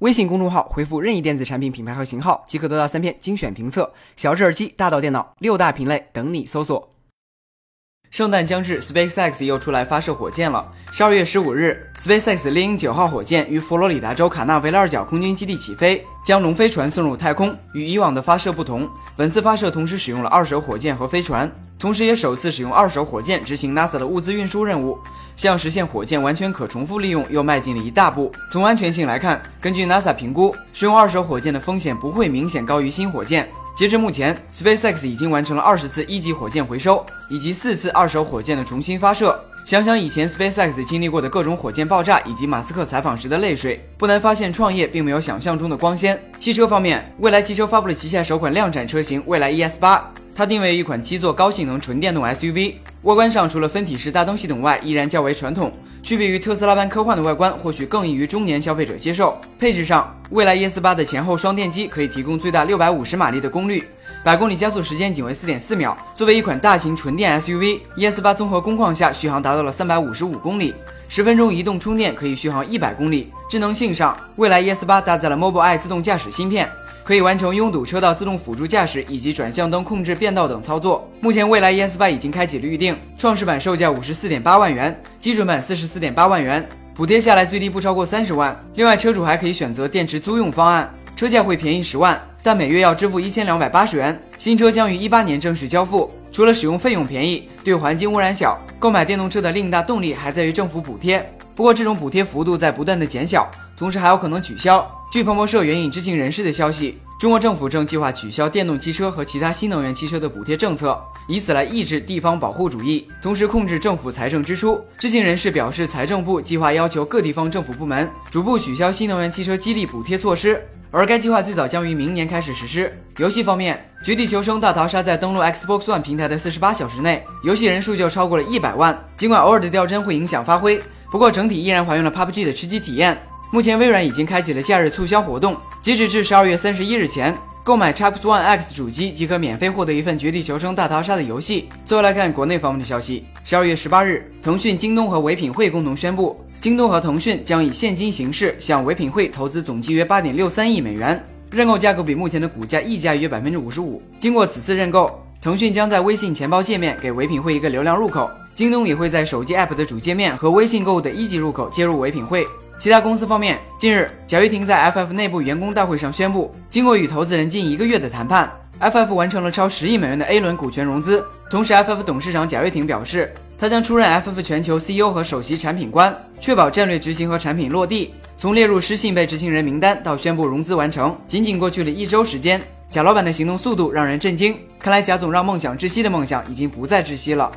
微信公众号回复任意电子产品品牌和型号，即可得到三篇精选评测。小智耳机，大到电脑，六大品类等你搜索。圣诞将至，SpaceX 又出来发射火箭了。十二月十五日，SpaceX 猎鹰九号火箭于佛罗里达州卡纳维拉尔角空军基地起飞，将龙飞船送入太空。与以往的发射不同，本次发射同时使用了二手火箭和飞船，同时也首次使用二手火箭执行 NASA 的物资运输任务，向实现火箭完全可重复利用又迈进了一大步。从安全性来看，根据 NASA 评估，使用二手火箭的风险不会明显高于新火箭。截至目前，SpaceX 已经完成了二十次一级火箭回收，以及四次二手火箭的重新发射。想想以前 SpaceX 经历过的各种火箭爆炸，以及马斯克采访时的泪水，不难发现创业并没有想象中的光鲜。汽车方面，蔚来汽车发布了旗下首款量产车型蔚来 ES 八，它定位一款七座高性能纯电动 SUV。外观上除了分体式大灯系统外，依然较为传统。区别于特斯拉般科幻的外观，或许更易于中年消费者接受。配置上，蔚来 ES 八的前后双电机可以提供最大六百五十马力的功率，百公里加速时间仅为四点四秒。作为一款大型纯电 SUV，ES 八综合工况下续航达到了三百五十五公里，十分钟移动充电可以续航一百公里。智能性上，蔚来 ES 八搭载了 Mobileye 自动驾驶芯片。可以完成拥堵车道自动辅助驾驶以及转向灯控制变道等操作。目前，蔚来 ES 八已经开启了预定，创始版售价五十四点八万元，基准版四十四点八万元，补贴下来最低不超过三十万。另外，车主还可以选择电池租用方案，车价会便宜十万，但每月要支付一千两百八十元。新车将于一八年正式交付。除了使用费用便宜，对环境污染小，购买电动车的另一大动力还在于政府补贴。不过，这种补贴幅度在不断的减小，同时还有可能取消。据彭博社援引知情人士的消息，中国政府正计划取消电动汽车和其他新能源汽车的补贴政策，以此来抑制地方保护主义，同时控制政府财政支出。知情人士表示，财政部计划要求各地方政府部门逐步取消新能源汽车激励补贴措施，而该计划最早将于明年开始实施。游戏方面，《绝地求生：大逃杀》在登陆 Xbox One 平台的四十八小时内，游戏人数就超过了一百万。尽管偶尔的掉帧会影响发挥，不过整体依然还原了 PUBG 的吃鸡体验。目前，微软已经开启了假日促销活动，截止至十二月三十一日前，购买 Xbox One X 主机即可免费获得一份《绝地求生：大逃杀》的游戏。最后来看国内方面的消息，十二月十八日，腾讯、京东和唯品会共同宣布，京东和腾讯将以现金形式向唯品会投资总计约八点六三亿美元，认购价格比目前的股价溢价约百分之五十五。经过此次认购，腾讯将在微信钱包界面给唯品会一个流量入口，京东也会在手机 App 的主界面和微信购物的一级入口接入唯品会。其他公司方面，近日，贾跃亭在 FF 内部员工大会上宣布，经过与投资人近一个月的谈判，FF 完成了超十亿美元的 A 轮股权融资。同时，FF 董事长贾跃亭表示，他将出任 FF 全球 CEO 和首席产品官，确保战略执行和产品落地。从列入失信被执行人名单到宣布融资完成，仅仅过去了一周时间。贾老板的行动速度让人震惊，看来贾总让梦想窒息的梦想已经不再窒息了。